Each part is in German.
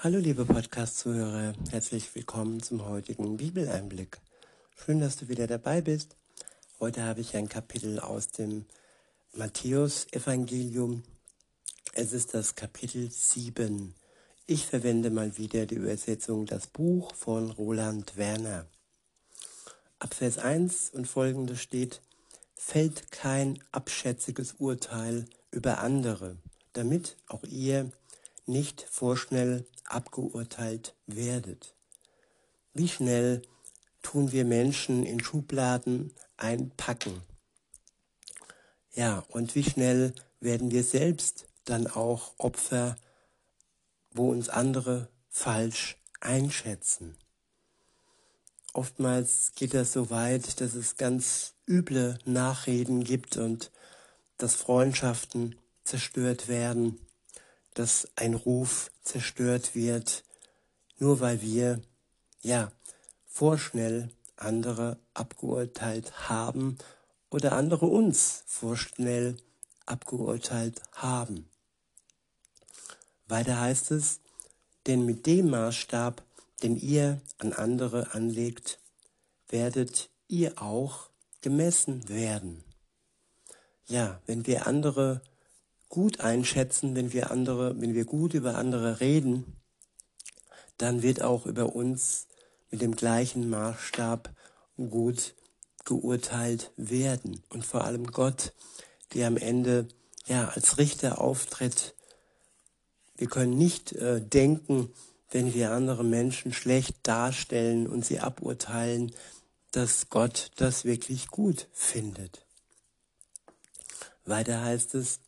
Hallo liebe Podcast-Zuhörer, herzlich willkommen zum heutigen Bibeleinblick. Schön, dass du wieder dabei bist. Heute habe ich ein Kapitel aus dem Matthäus-Evangelium. Es ist das Kapitel 7. Ich verwende mal wieder die Übersetzung Das Buch von Roland Werner. Ab Vers 1 und folgende steht, fällt kein abschätziges Urteil über andere, damit auch ihr nicht vorschnell abgeurteilt werdet. Wie schnell tun wir Menschen in Schubladen einpacken? Ja, und wie schnell werden wir selbst dann auch Opfer, wo uns andere falsch einschätzen? Oftmals geht das so weit, dass es ganz üble Nachreden gibt und dass Freundschaften zerstört werden dass ein Ruf zerstört wird, nur weil wir, ja, vorschnell andere abgeurteilt haben oder andere uns vorschnell abgeurteilt haben. Weiter heißt es, denn mit dem Maßstab, den ihr an andere anlegt, werdet ihr auch gemessen werden. Ja, wenn wir andere gut einschätzen, wenn wir andere, wenn wir gut über andere reden, dann wird auch über uns mit dem gleichen Maßstab gut geurteilt werden. Und vor allem Gott, der am Ende ja als Richter auftritt. Wir können nicht äh, denken, wenn wir andere Menschen schlecht darstellen und sie aburteilen, dass Gott das wirklich gut findet. Weiter heißt es,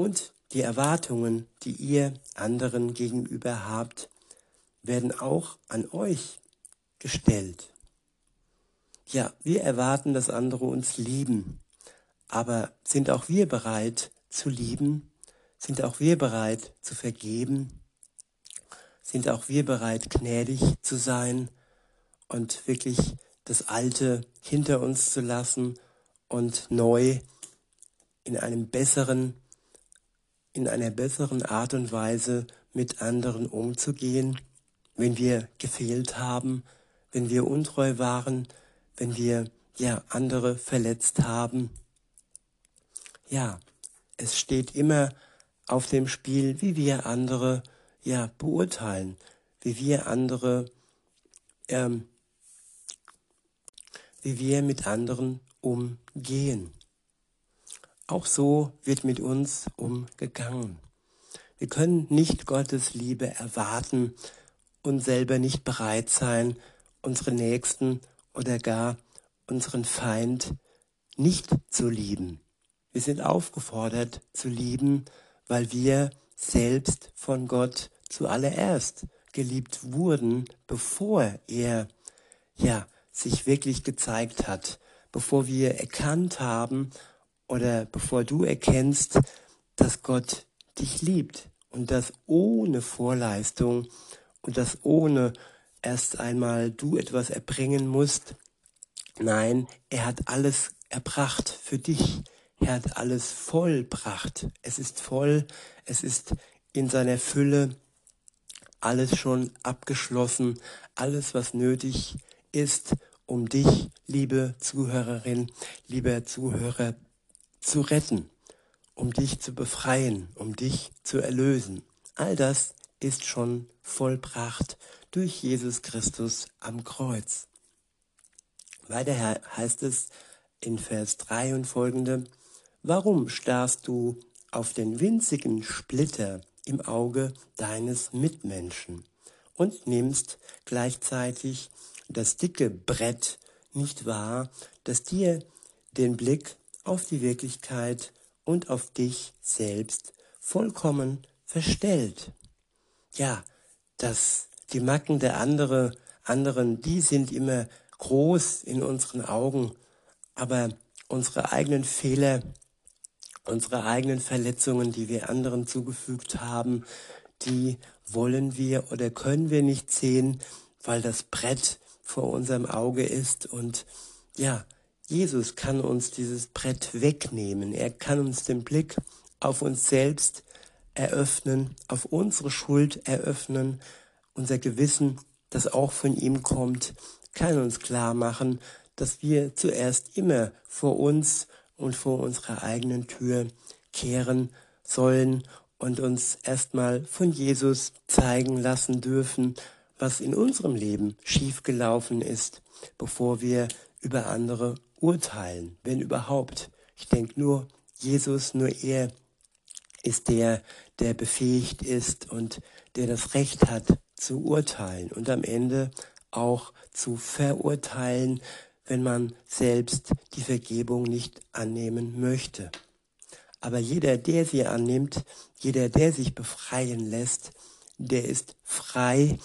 und die Erwartungen, die ihr anderen gegenüber habt, werden auch an euch gestellt. Ja, wir erwarten, dass andere uns lieben, aber sind auch wir bereit zu lieben? Sind auch wir bereit zu vergeben? Sind auch wir bereit, gnädig zu sein und wirklich das Alte hinter uns zu lassen und neu in einem besseren in einer besseren Art und Weise mit anderen umzugehen, wenn wir gefehlt haben, wenn wir untreu waren, wenn wir ja andere verletzt haben. Ja, es steht immer auf dem Spiel, wie wir andere ja beurteilen, wie wir andere ähm, wie wir mit anderen umgehen. Auch so wird mit uns umgegangen. Wir können nicht Gottes Liebe erwarten und selber nicht bereit sein, unsere Nächsten oder gar unseren Feind nicht zu lieben. Wir sind aufgefordert zu lieben, weil wir selbst von Gott zuallererst geliebt wurden, bevor er ja sich wirklich gezeigt hat, bevor wir erkannt haben oder bevor du erkennst, dass Gott dich liebt und das ohne Vorleistung und das ohne erst einmal du etwas erbringen musst. Nein, er hat alles erbracht für dich. Er hat alles vollbracht. Es ist voll, es ist in seiner Fülle alles schon abgeschlossen, alles was nötig ist, um dich, liebe Zuhörerin, lieber Zuhörer, zu retten, um dich zu befreien, um dich zu erlösen. All das ist schon vollbracht durch Jesus Christus am Kreuz. Weiter heißt es in Vers 3 und folgende, Warum starrst du auf den winzigen Splitter im Auge deines Mitmenschen und nimmst gleichzeitig das dicke Brett nicht wahr, das dir den Blick auf die Wirklichkeit und auf dich selbst vollkommen verstellt. Ja, dass die Macken der andere, anderen, die sind immer groß in unseren Augen, aber unsere eigenen Fehler, unsere eigenen Verletzungen, die wir anderen zugefügt haben, die wollen wir oder können wir nicht sehen, weil das Brett vor unserem Auge ist und ja, Jesus kann uns dieses Brett wegnehmen. Er kann uns den Blick auf uns selbst eröffnen, auf unsere Schuld eröffnen, unser Gewissen, das auch von ihm kommt, kann uns klar machen, dass wir zuerst immer vor uns und vor unserer eigenen Tür kehren sollen und uns erstmal von Jesus zeigen lassen dürfen, was in unserem Leben schiefgelaufen ist, bevor wir über andere urteilen, wenn überhaupt. Ich denke nur, Jesus, nur er ist der, der befähigt ist und der das Recht hat zu urteilen und am Ende auch zu verurteilen, wenn man selbst die Vergebung nicht annehmen möchte. Aber jeder, der sie annimmt, jeder, der sich befreien lässt, der ist frei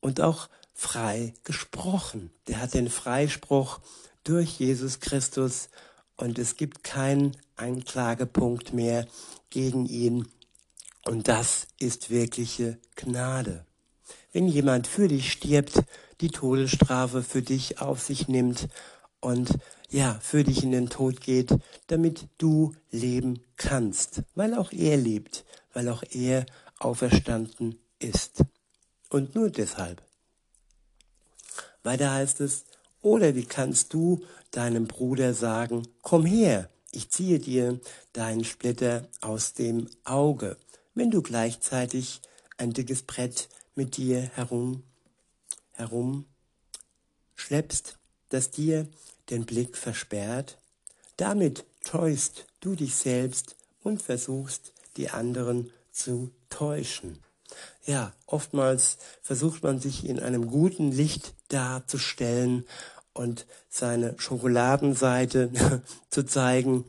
und auch frei gesprochen. Der hat den Freispruch durch Jesus Christus und es gibt keinen Anklagepunkt mehr gegen ihn. Und das ist wirkliche Gnade. Wenn jemand für dich stirbt, die Todesstrafe für dich auf sich nimmt und ja, für dich in den Tod geht, damit du leben kannst, weil auch er lebt, weil auch er auferstanden ist. Und nur deshalb. Weiter heißt es, oder wie kannst du deinem Bruder sagen, komm her, ich ziehe dir deinen Splitter aus dem Auge, wenn du gleichzeitig ein dickes Brett mit dir herum, herum schleppst, das dir den Blick versperrt. Damit täuschst du dich selbst und versuchst, die anderen zu täuschen. Ja, oftmals versucht man sich in einem guten Licht darzustellen und seine Schokoladenseite zu zeigen.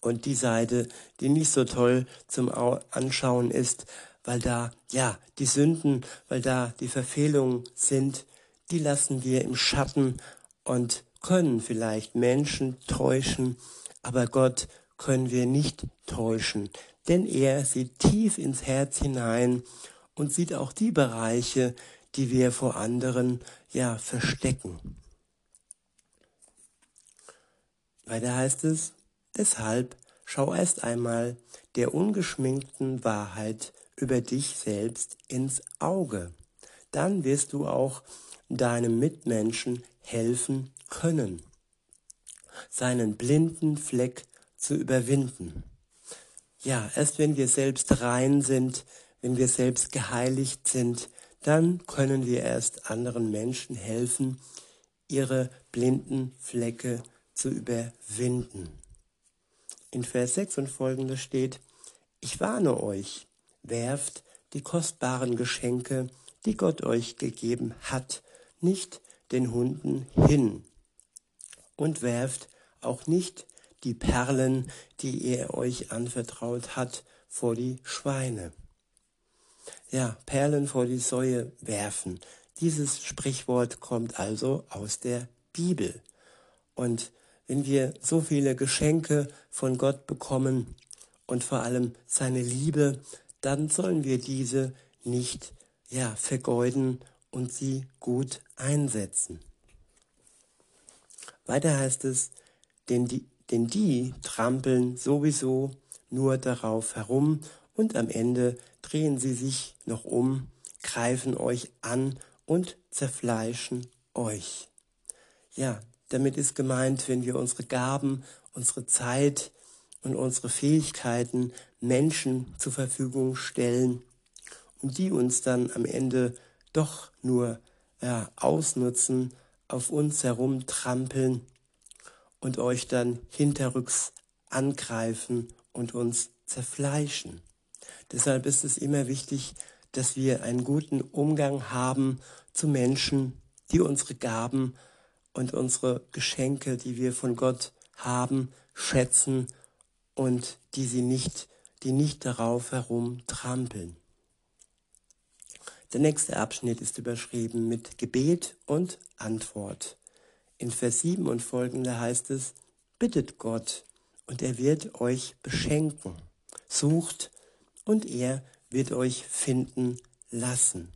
Und die Seite, die nicht so toll zum Anschauen ist, weil da, ja, die Sünden, weil da die Verfehlungen sind, die lassen wir im Schatten und können vielleicht Menschen täuschen, aber Gott können wir nicht täuschen, denn er sieht tief ins Herz hinein und sieht auch die Bereiche, die wir vor anderen ja verstecken. Weiter heißt es, deshalb schau erst einmal der ungeschminkten Wahrheit über dich selbst ins Auge. Dann wirst du auch deinem Mitmenschen helfen können, seinen blinden Fleck zu überwinden. Ja, erst wenn wir selbst rein sind, wenn wir selbst geheiligt sind, dann können wir erst anderen Menschen helfen, ihre blinden Flecke zu überwinden. In Vers 6 und folgende steht, ich warne euch, werft die kostbaren Geschenke, die Gott euch gegeben hat, nicht den Hunden hin und werft auch nicht die Perlen, die er euch anvertraut hat, vor die Schweine. Ja, Perlen vor die Säue werfen. Dieses Sprichwort kommt also aus der Bibel. Und wenn wir so viele Geschenke von Gott bekommen und vor allem seine Liebe, dann sollen wir diese nicht ja, vergeuden und sie gut einsetzen. Weiter heißt es, denn die, denn die trampeln sowieso nur darauf herum und am Ende drehen sie sich noch um, greifen euch an und zerfleischen euch. Ja, damit ist gemeint, wenn wir unsere Gaben, unsere Zeit und unsere Fähigkeiten Menschen zur Verfügung stellen und die uns dann am Ende doch nur ja, ausnutzen, auf uns herumtrampeln und euch dann hinterrücks angreifen und uns zerfleischen. Deshalb ist es immer wichtig, dass wir einen guten Umgang haben zu Menschen, die unsere Gaben und unsere Geschenke, die wir von Gott haben, schätzen und die sie nicht, die nicht darauf herumtrampeln. Der nächste Abschnitt ist überschrieben mit Gebet und Antwort. In Vers 7 und folgende heißt es, bittet Gott und er wird euch beschenken. Sucht und er wird euch finden lassen.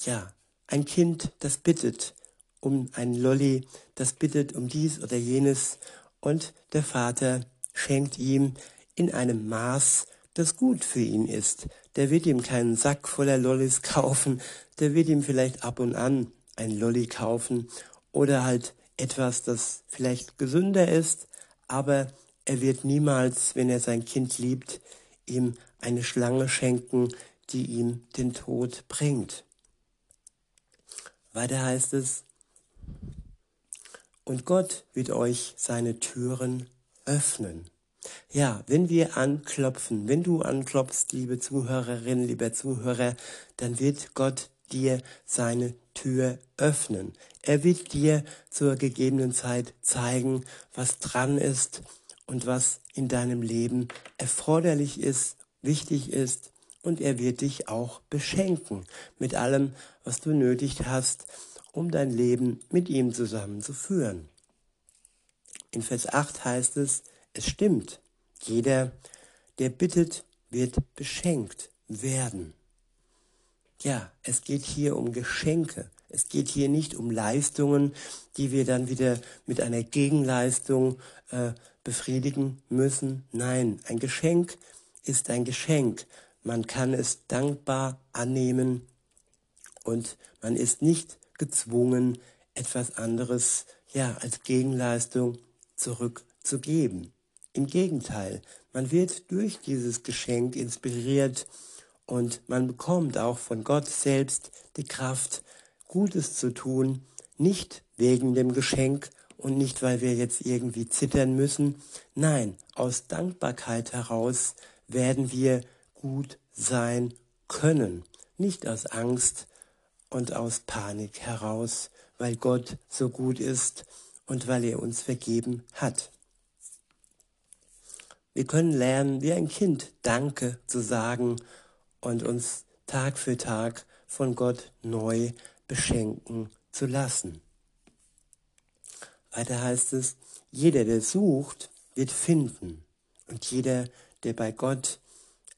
Ja, ein Kind, das bittet, um ein Lolli, das bittet um dies oder jenes und der Vater schenkt ihm in einem Maß, das gut für ihn ist. Der wird ihm keinen Sack voller Lollis kaufen, der wird ihm vielleicht ab und an ein Lolli kaufen oder halt etwas, das vielleicht gesünder ist, aber er wird niemals, wenn er sein Kind liebt, ihm eine Schlange schenken, die ihm den Tod bringt. Weiter heißt es, und Gott wird euch seine Türen öffnen. Ja, wenn wir anklopfen, wenn du anklopfst, liebe Zuhörerin, lieber Zuhörer, dann wird Gott dir seine Tür öffnen. Er wird dir zur gegebenen Zeit zeigen, was dran ist und was in deinem Leben erforderlich ist, wichtig ist und er wird dich auch beschenken mit allem, was du nötig hast, um dein Leben mit ihm zusammenzuführen. In Vers 8 heißt es, es stimmt, jeder, der bittet, wird beschenkt werden. Ja, es geht hier um Geschenke. Es geht hier nicht um Leistungen, die wir dann wieder mit einer Gegenleistung äh, befriedigen müssen. Nein, ein Geschenk ist ein Geschenk. Man kann es dankbar annehmen und man ist nicht gezwungen, etwas anderes ja als Gegenleistung zurückzugeben. Im Gegenteil, man wird durch dieses Geschenk inspiriert und man bekommt auch von Gott selbst die Kraft, Gutes zu tun, nicht wegen dem Geschenk und nicht, weil wir jetzt irgendwie zittern müssen. Nein, aus Dankbarkeit heraus werden wir gut sein können, nicht aus Angst und aus Panik heraus, weil Gott so gut ist und weil er uns vergeben hat. Wir können lernen, wie ein Kind Danke zu sagen und uns Tag für Tag von Gott neu beschenken zu lassen. Weiter heißt es, jeder, der sucht, wird finden. Und jeder, der bei Gott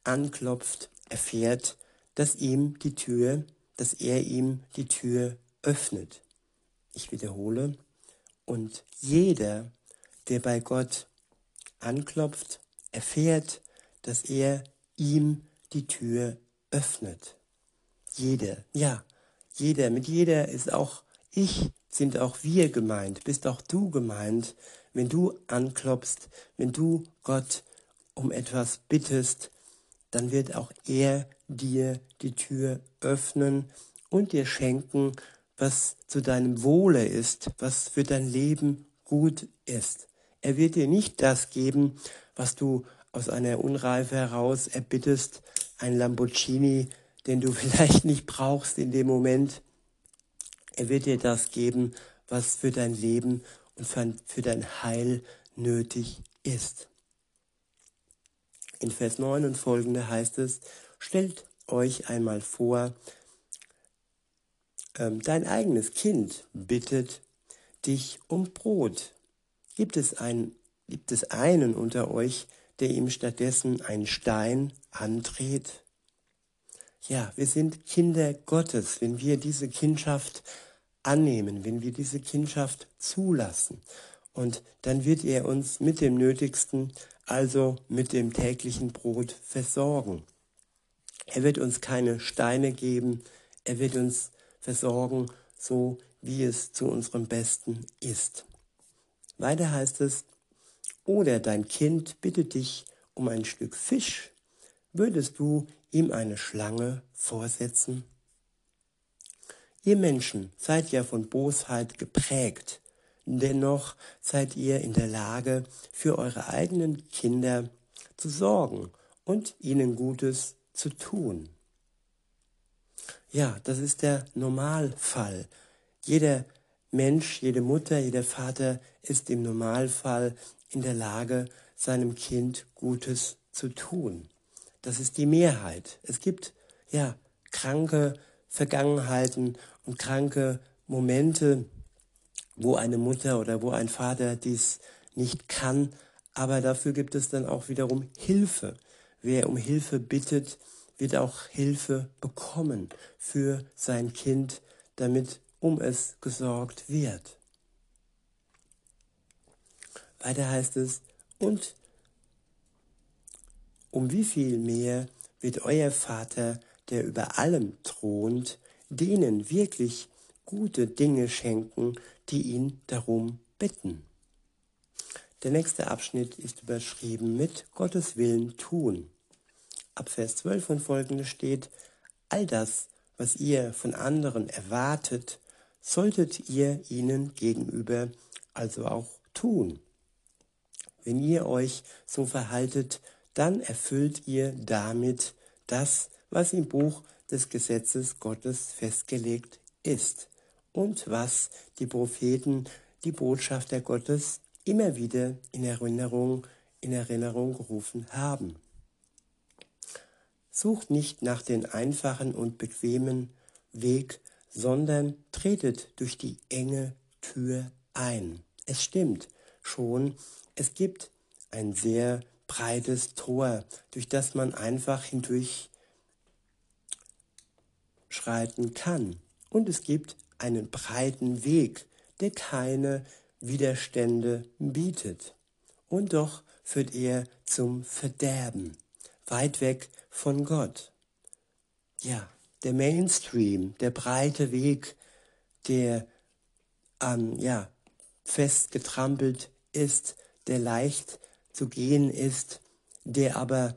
anklopft, erfährt, dass ihm die Tür, dass er ihm die Tür öffnet. Ich wiederhole, und jeder, der bei Gott anklopft, erfährt, dass er ihm die Tür öffnet. Jeder, ja, jeder, mit jeder ist auch ich, sind auch wir gemeint, bist auch du gemeint, wenn du anklopfst, wenn du Gott um etwas bittest, dann wird auch er dir die Tür öffnen und dir schenken, was zu deinem Wohle ist, was für dein Leben gut ist. Er wird dir nicht das geben, was du aus einer Unreife heraus erbittest, ein Lamborghini, den du vielleicht nicht brauchst in dem Moment. Er wird dir das geben, was für dein Leben und für dein Heil nötig ist. In Vers 9 und folgende heißt es, stellt euch einmal vor, ähm, dein eigenes Kind bittet dich um Brot. Gibt es, ein, gibt es einen unter euch, der ihm stattdessen einen Stein andreht? Ja, wir sind Kinder Gottes, wenn wir diese Kindschaft annehmen, wenn wir diese Kindschaft zulassen. Und dann wird er uns mit dem Nötigsten, also mit dem täglichen Brot versorgen. Er wird uns keine Steine geben, er wird uns versorgen, so wie es zu unserem Besten ist. Weiter heißt es, oder dein Kind bittet dich um ein Stück Fisch, würdest du ihm eine Schlange vorsetzen? Ihr Menschen seid ja von Bosheit geprägt, dennoch seid ihr in der Lage, für eure eigenen Kinder zu sorgen und ihnen Gutes zu tun. Ja, das ist der Normalfall. Jeder Mensch, jede Mutter, jeder Vater ist im Normalfall in der Lage, seinem Kind Gutes zu tun. Das ist die Mehrheit. Es gibt ja kranke Vergangenheiten und kranke Momente, wo eine Mutter oder wo ein Vater dies nicht kann, aber dafür gibt es dann auch wiederum Hilfe. Wer um Hilfe bittet, wird auch Hilfe bekommen für sein Kind, damit um es gesorgt wird. Weiter heißt es, und um wie viel mehr wird euer Vater, der über allem thront, denen wirklich gute Dinge schenken, die ihn darum bitten. Der nächste Abschnitt ist überschrieben mit Gottes Willen tun. Ab Vers 12 und folgende steht, all das, was ihr von anderen erwartet, solltet ihr ihnen gegenüber also auch tun. Wenn ihr euch so verhaltet, dann erfüllt ihr damit das, was im Buch des Gesetzes Gottes festgelegt ist und was die Propheten, die Botschafter Gottes immer wieder in Erinnerung, in Erinnerung gerufen haben. Sucht nicht nach den einfachen und bequemen Weg, sondern tretet durch die enge Tür ein. Es stimmt schon, es gibt ein sehr breites Tor, durch das man einfach hindurch schreiten kann. Und es gibt einen breiten Weg, der keine Widerstände bietet. Und doch führt er zum Verderben, weit weg von Gott. Ja, der Mainstream, der breite Weg, der ähm, ja, fest getrampelt ist, der leicht zu gehen ist, der aber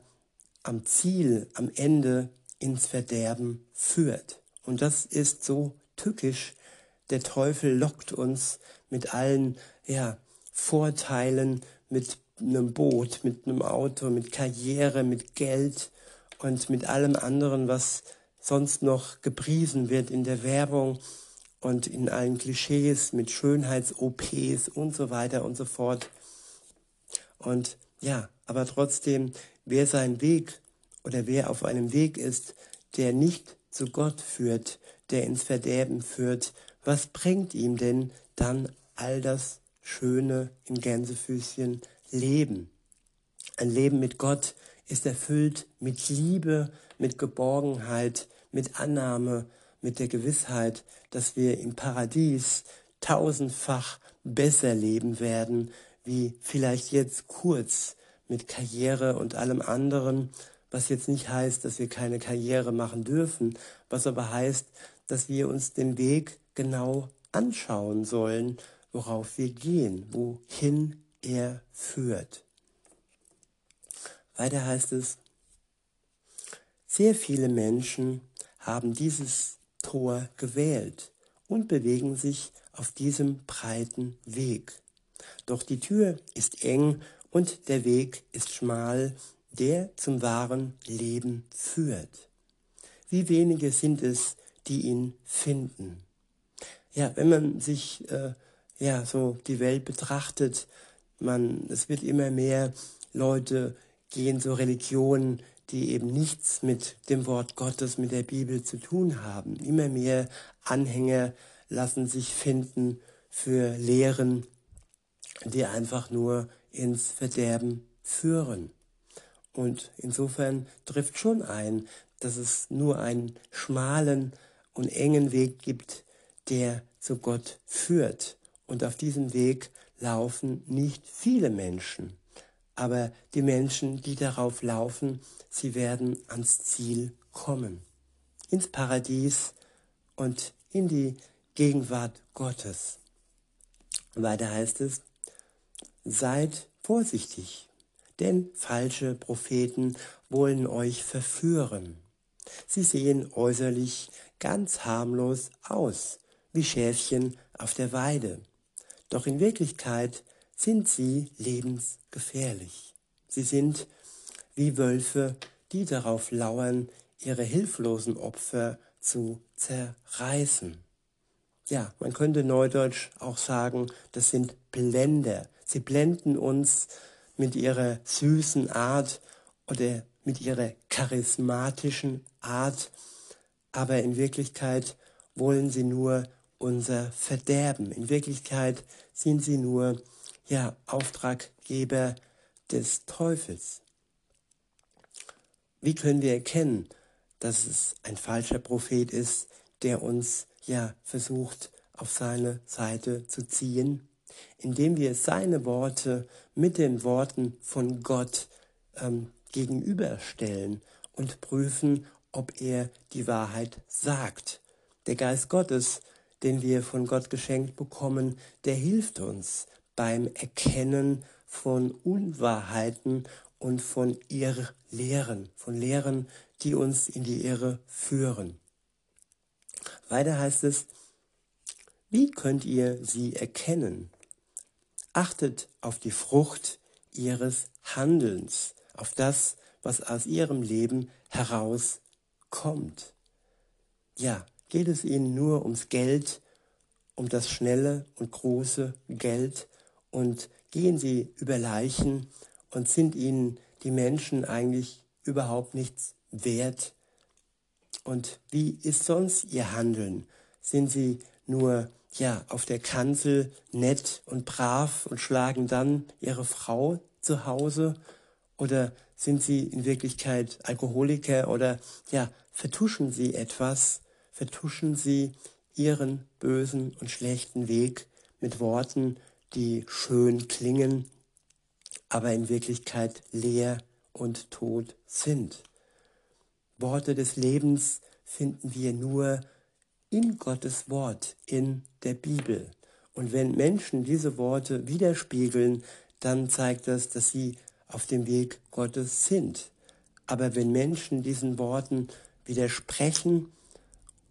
am Ziel, am Ende ins Verderben führt. Und das ist so tückisch. Der Teufel lockt uns mit allen ja, Vorteilen, mit einem Boot, mit einem Auto, mit Karriere, mit Geld und mit allem anderen, was sonst noch gepriesen wird in der Werbung und in allen Klischees mit Schönheits-OPs und so weiter und so fort. Und ja, aber trotzdem, wer seinen Weg oder wer auf einem Weg ist, der nicht zu Gott führt, der ins Verderben führt, was bringt ihm denn dann all das schöne in Gänsefüßchen Leben? Ein Leben mit Gott ist erfüllt mit Liebe, mit Geborgenheit, mit Annahme, mit der Gewissheit, dass wir im Paradies tausendfach besser leben werden, wie vielleicht jetzt kurz mit Karriere und allem anderen, was jetzt nicht heißt, dass wir keine Karriere machen dürfen, was aber heißt, dass wir uns den Weg genau anschauen sollen, worauf wir gehen, wohin er führt. Weiter heißt es, sehr viele Menschen haben dieses Tor gewählt und bewegen sich auf diesem breiten Weg. Doch die Tür ist eng und der Weg ist schmal, der zum wahren Leben führt. Wie wenige sind es, die ihn finden. Ja, wenn man sich äh, ja so die Welt betrachtet, man es wird immer mehr Leute gehen zur Religion, die eben nichts mit dem Wort Gottes, mit der Bibel zu tun haben. Immer mehr Anhänger lassen sich finden für Lehren, die einfach nur ins Verderben führen. Und insofern trifft schon ein, dass es nur einen schmalen und engen Weg gibt, der zu Gott führt. Und auf diesem Weg laufen nicht viele Menschen. Aber die Menschen, die darauf laufen, sie werden ans Ziel kommen. Ins Paradies und in die Gegenwart Gottes. Weiter heißt es, seid vorsichtig, denn falsche Propheten wollen euch verführen. Sie sehen äußerlich ganz harmlos aus, wie Schäfchen auf der Weide. Doch in Wirklichkeit sind sie lebensgefährlich. Sie sind wie Wölfe, die darauf lauern, ihre hilflosen Opfer zu zerreißen. Ja, man könnte neudeutsch auch sagen, das sind Blender. Sie blenden uns mit ihrer süßen Art oder mit ihrer charismatischen Art, aber in Wirklichkeit wollen sie nur unser Verderben. In Wirklichkeit sind sie nur ja, Auftraggeber des Teufels. Wie können wir erkennen, dass es ein falscher Prophet ist, der uns ja versucht auf seine Seite zu ziehen? Indem wir seine Worte mit den Worten von Gott ähm, gegenüberstellen und prüfen, ob er die Wahrheit sagt. Der Geist Gottes, den wir von Gott geschenkt bekommen, der hilft uns beim Erkennen von Unwahrheiten und von Irrlehren, von Lehren, die uns in die Irre führen. Weiter heißt es, wie könnt ihr sie erkennen? Achtet auf die Frucht ihres Handelns, auf das, was aus ihrem Leben herauskommt. Ja, geht es ihnen nur ums Geld, um das schnelle und große Geld und gehen sie über Leichen und sind ihnen die Menschen eigentlich überhaupt nichts wert? Und wie ist sonst ihr Handeln? Sind sie nur ja auf der Kanzel nett und brav und schlagen dann ihre Frau zu Hause? Oder sind sie in Wirklichkeit Alkoholiker? Oder ja vertuschen sie etwas, vertuschen sie ihren bösen und schlechten Weg mit Worten, die schön klingen, aber in Wirklichkeit leer und tot sind. Worte des Lebens finden wir nur in Gottes Wort, in der Bibel. Und wenn Menschen diese Worte widerspiegeln, dann zeigt das, dass sie auf dem Weg Gottes sind. Aber wenn Menschen diesen Worten widersprechen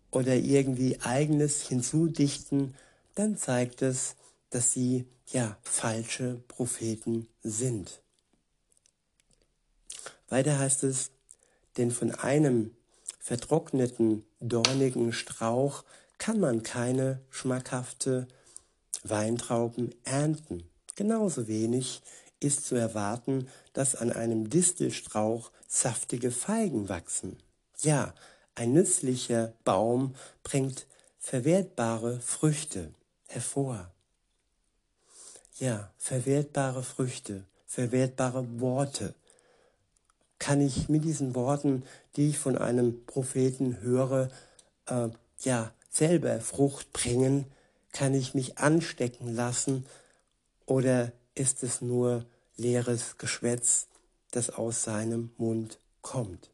oder irgendwie eigenes hinzudichten, dann zeigt es, dass sie ja falsche Propheten sind. Weiter heißt es, denn von einem vertrockneten, dornigen Strauch kann man keine schmackhafte Weintrauben ernten. Genauso wenig ist zu erwarten, dass an einem Distelstrauch saftige Feigen wachsen. Ja, ein nützlicher Baum bringt verwertbare Früchte hervor. Ja, verwertbare Früchte, verwertbare Worte, kann ich mit diesen Worten, die ich von einem Propheten höre, äh, ja, selber Frucht bringen? Kann ich mich anstecken lassen? Oder ist es nur leeres Geschwätz, das aus seinem Mund kommt?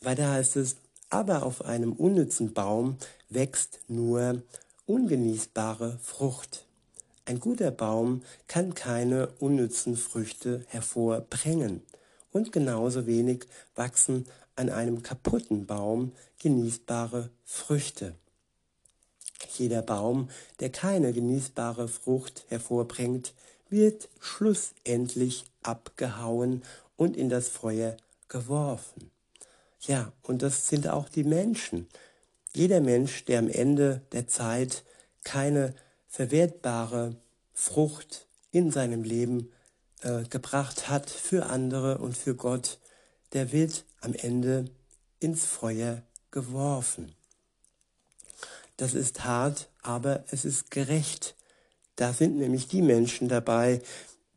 Weiter heißt es, aber auf einem unnützen Baum wächst nur ungenießbare Frucht. Ein guter Baum kann keine unnützen Früchte hervorbringen und genauso wenig wachsen an einem kaputten Baum genießbare Früchte. Jeder Baum, der keine genießbare Frucht hervorbringt, wird schlussendlich abgehauen und in das Feuer geworfen. Ja, und das sind auch die Menschen. Jeder Mensch, der am Ende der Zeit keine verwertbare Frucht in seinem Leben äh, gebracht hat für andere und für Gott, der wird am Ende ins Feuer geworfen. Das ist hart, aber es ist gerecht. Da sind nämlich die Menschen dabei,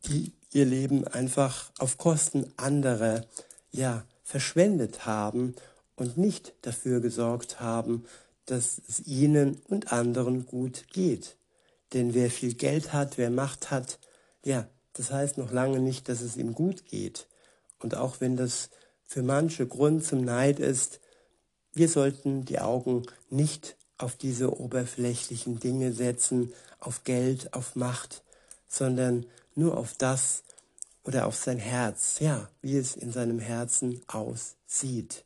die ihr Leben einfach auf Kosten anderer, ja, verschwendet haben und nicht dafür gesorgt haben, dass es ihnen und anderen gut geht. Denn wer viel Geld hat, wer Macht hat, ja, das heißt noch lange nicht, dass es ihm gut geht. Und auch wenn das für manche Grund zum Neid ist, wir sollten die Augen nicht auf diese oberflächlichen Dinge setzen, auf Geld, auf Macht, sondern nur auf das oder auf sein Herz, ja, wie es in seinem Herzen aussieht.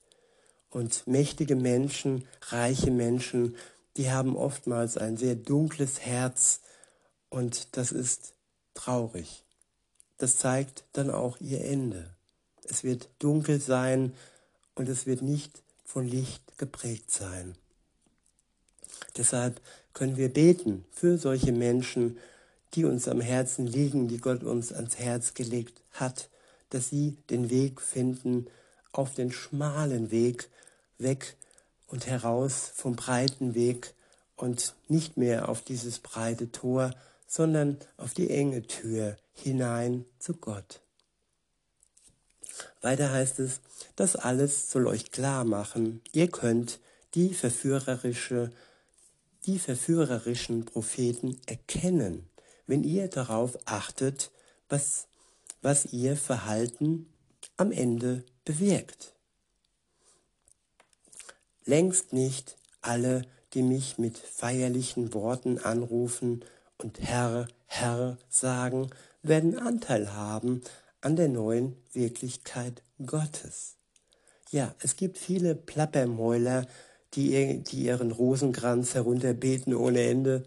Und mächtige Menschen, reiche Menschen die haben oftmals ein sehr dunkles Herz und das ist traurig. Das zeigt dann auch ihr Ende. Es wird dunkel sein und es wird nicht von Licht geprägt sein. Deshalb können wir beten für solche Menschen, die uns am Herzen liegen, die Gott uns ans Herz gelegt hat, dass sie den Weg finden auf den schmalen Weg weg und heraus vom breiten Weg und nicht mehr auf dieses breite Tor, sondern auf die enge Tür hinein zu Gott. Weiter heißt es, das alles soll euch klar machen, ihr könnt die verführerische, die verführerischen Propheten erkennen, wenn ihr darauf achtet, was, was ihr Verhalten am Ende bewirkt. Längst nicht alle, die mich mit feierlichen Worten anrufen und Herr, Herr sagen, werden Anteil haben an der neuen Wirklichkeit Gottes. Ja, es gibt viele Plappermäuler, die, die ihren Rosenkranz herunterbeten ohne Ende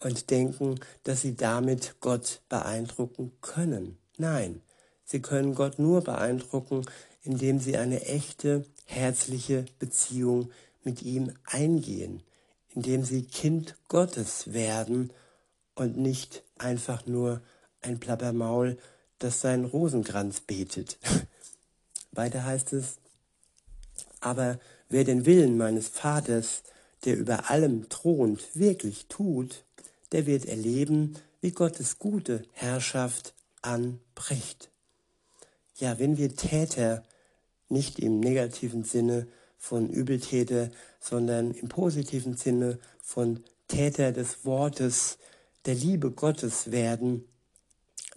und denken, dass sie damit Gott beeindrucken können. Nein, sie können Gott nur beeindrucken, indem sie eine echte, herzliche Beziehung mit ihm eingehen, indem sie Kind Gottes werden und nicht einfach nur ein Plappermaul, das seinen Rosenkranz betet. Weiter heißt es, aber wer den Willen meines Vaters, der über allem thront, wirklich tut, der wird erleben, wie Gottes gute Herrschaft anbricht. Ja, wenn wir Täter nicht im negativen Sinne von Übeltäter, sondern im positiven Sinne von Täter des Wortes, der Liebe Gottes werden,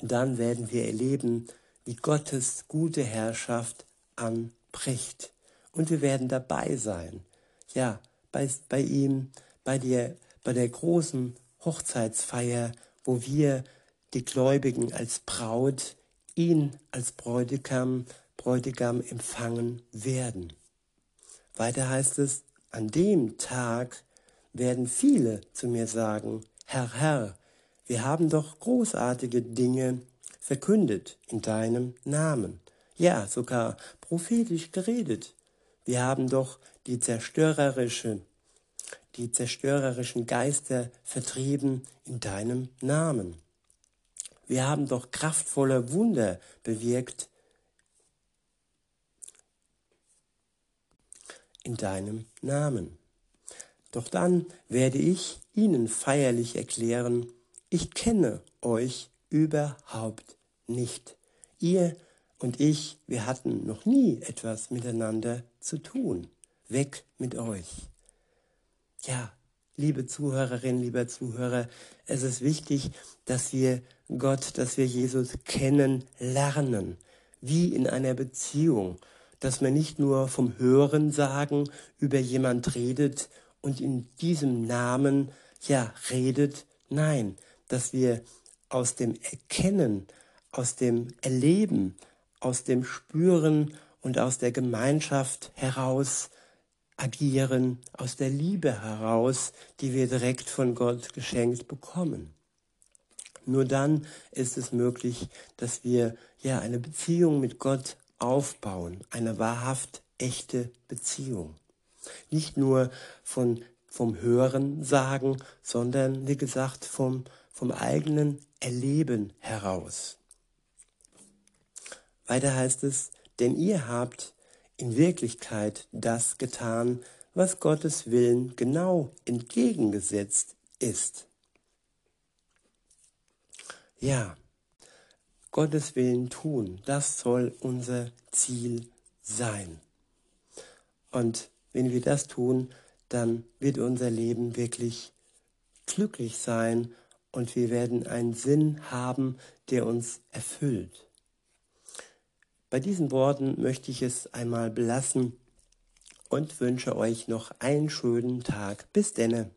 dann werden wir erleben, wie Gottes gute Herrschaft anbricht. Und wir werden dabei sein. Ja, bei, bei ihm, bei der, bei der großen Hochzeitsfeier, wo wir, die Gläubigen als Braut, ihn als Bräutigam, Bräutigam empfangen werden. Weiter heißt es, an dem Tag werden viele zu mir sagen, Herr, Herr, wir haben doch großartige Dinge verkündet in deinem Namen. Ja, sogar prophetisch geredet. Wir haben doch die zerstörerische, die zerstörerischen Geister vertrieben in deinem Namen. Wir haben doch kraftvolle Wunder bewirkt in deinem Namen. Doch dann werde ich ihnen feierlich erklären, ich kenne euch überhaupt nicht. Ihr und ich, wir hatten noch nie etwas miteinander zu tun. Weg mit euch. Ja, liebe Zuhörerinnen, lieber Zuhörer, es ist wichtig, dass wir Gott, dass wir Jesus kennen lernen, wie in einer Beziehung, dass man nicht nur vom Hören sagen über jemand redet und in diesem Namen ja redet, nein, dass wir aus dem Erkennen, aus dem Erleben, aus dem Spüren und aus der Gemeinschaft heraus agieren, aus der Liebe heraus, die wir direkt von Gott geschenkt bekommen. Nur dann ist es möglich, dass wir ja eine Beziehung mit Gott aufbauen, eine wahrhaft echte Beziehung. Nicht nur von, vom Hören sagen, sondern wie gesagt vom vom eigenen Erleben heraus. Weiter heißt es, denn ihr habt in Wirklichkeit das getan, was Gottes Willen genau entgegengesetzt ist. Ja, Gottes Willen tun, das soll unser Ziel sein. Und wenn wir das tun, dann wird unser Leben wirklich glücklich sein und wir werden einen Sinn haben, der uns erfüllt. Bei diesen Worten möchte ich es einmal belassen und wünsche euch noch einen schönen Tag. Bis denne.